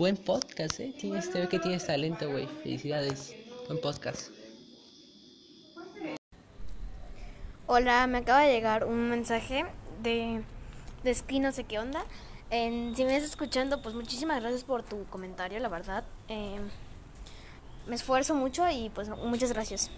buen podcast, ¿eh? Tienes, te ve que tienes talento, güey. Felicidades. Buen podcast. Hola, me acaba de llegar un mensaje de, de Ski, no sé qué onda. En, si me estás escuchando, pues muchísimas gracias por tu comentario, la verdad. Eh, me esfuerzo mucho y pues muchas gracias.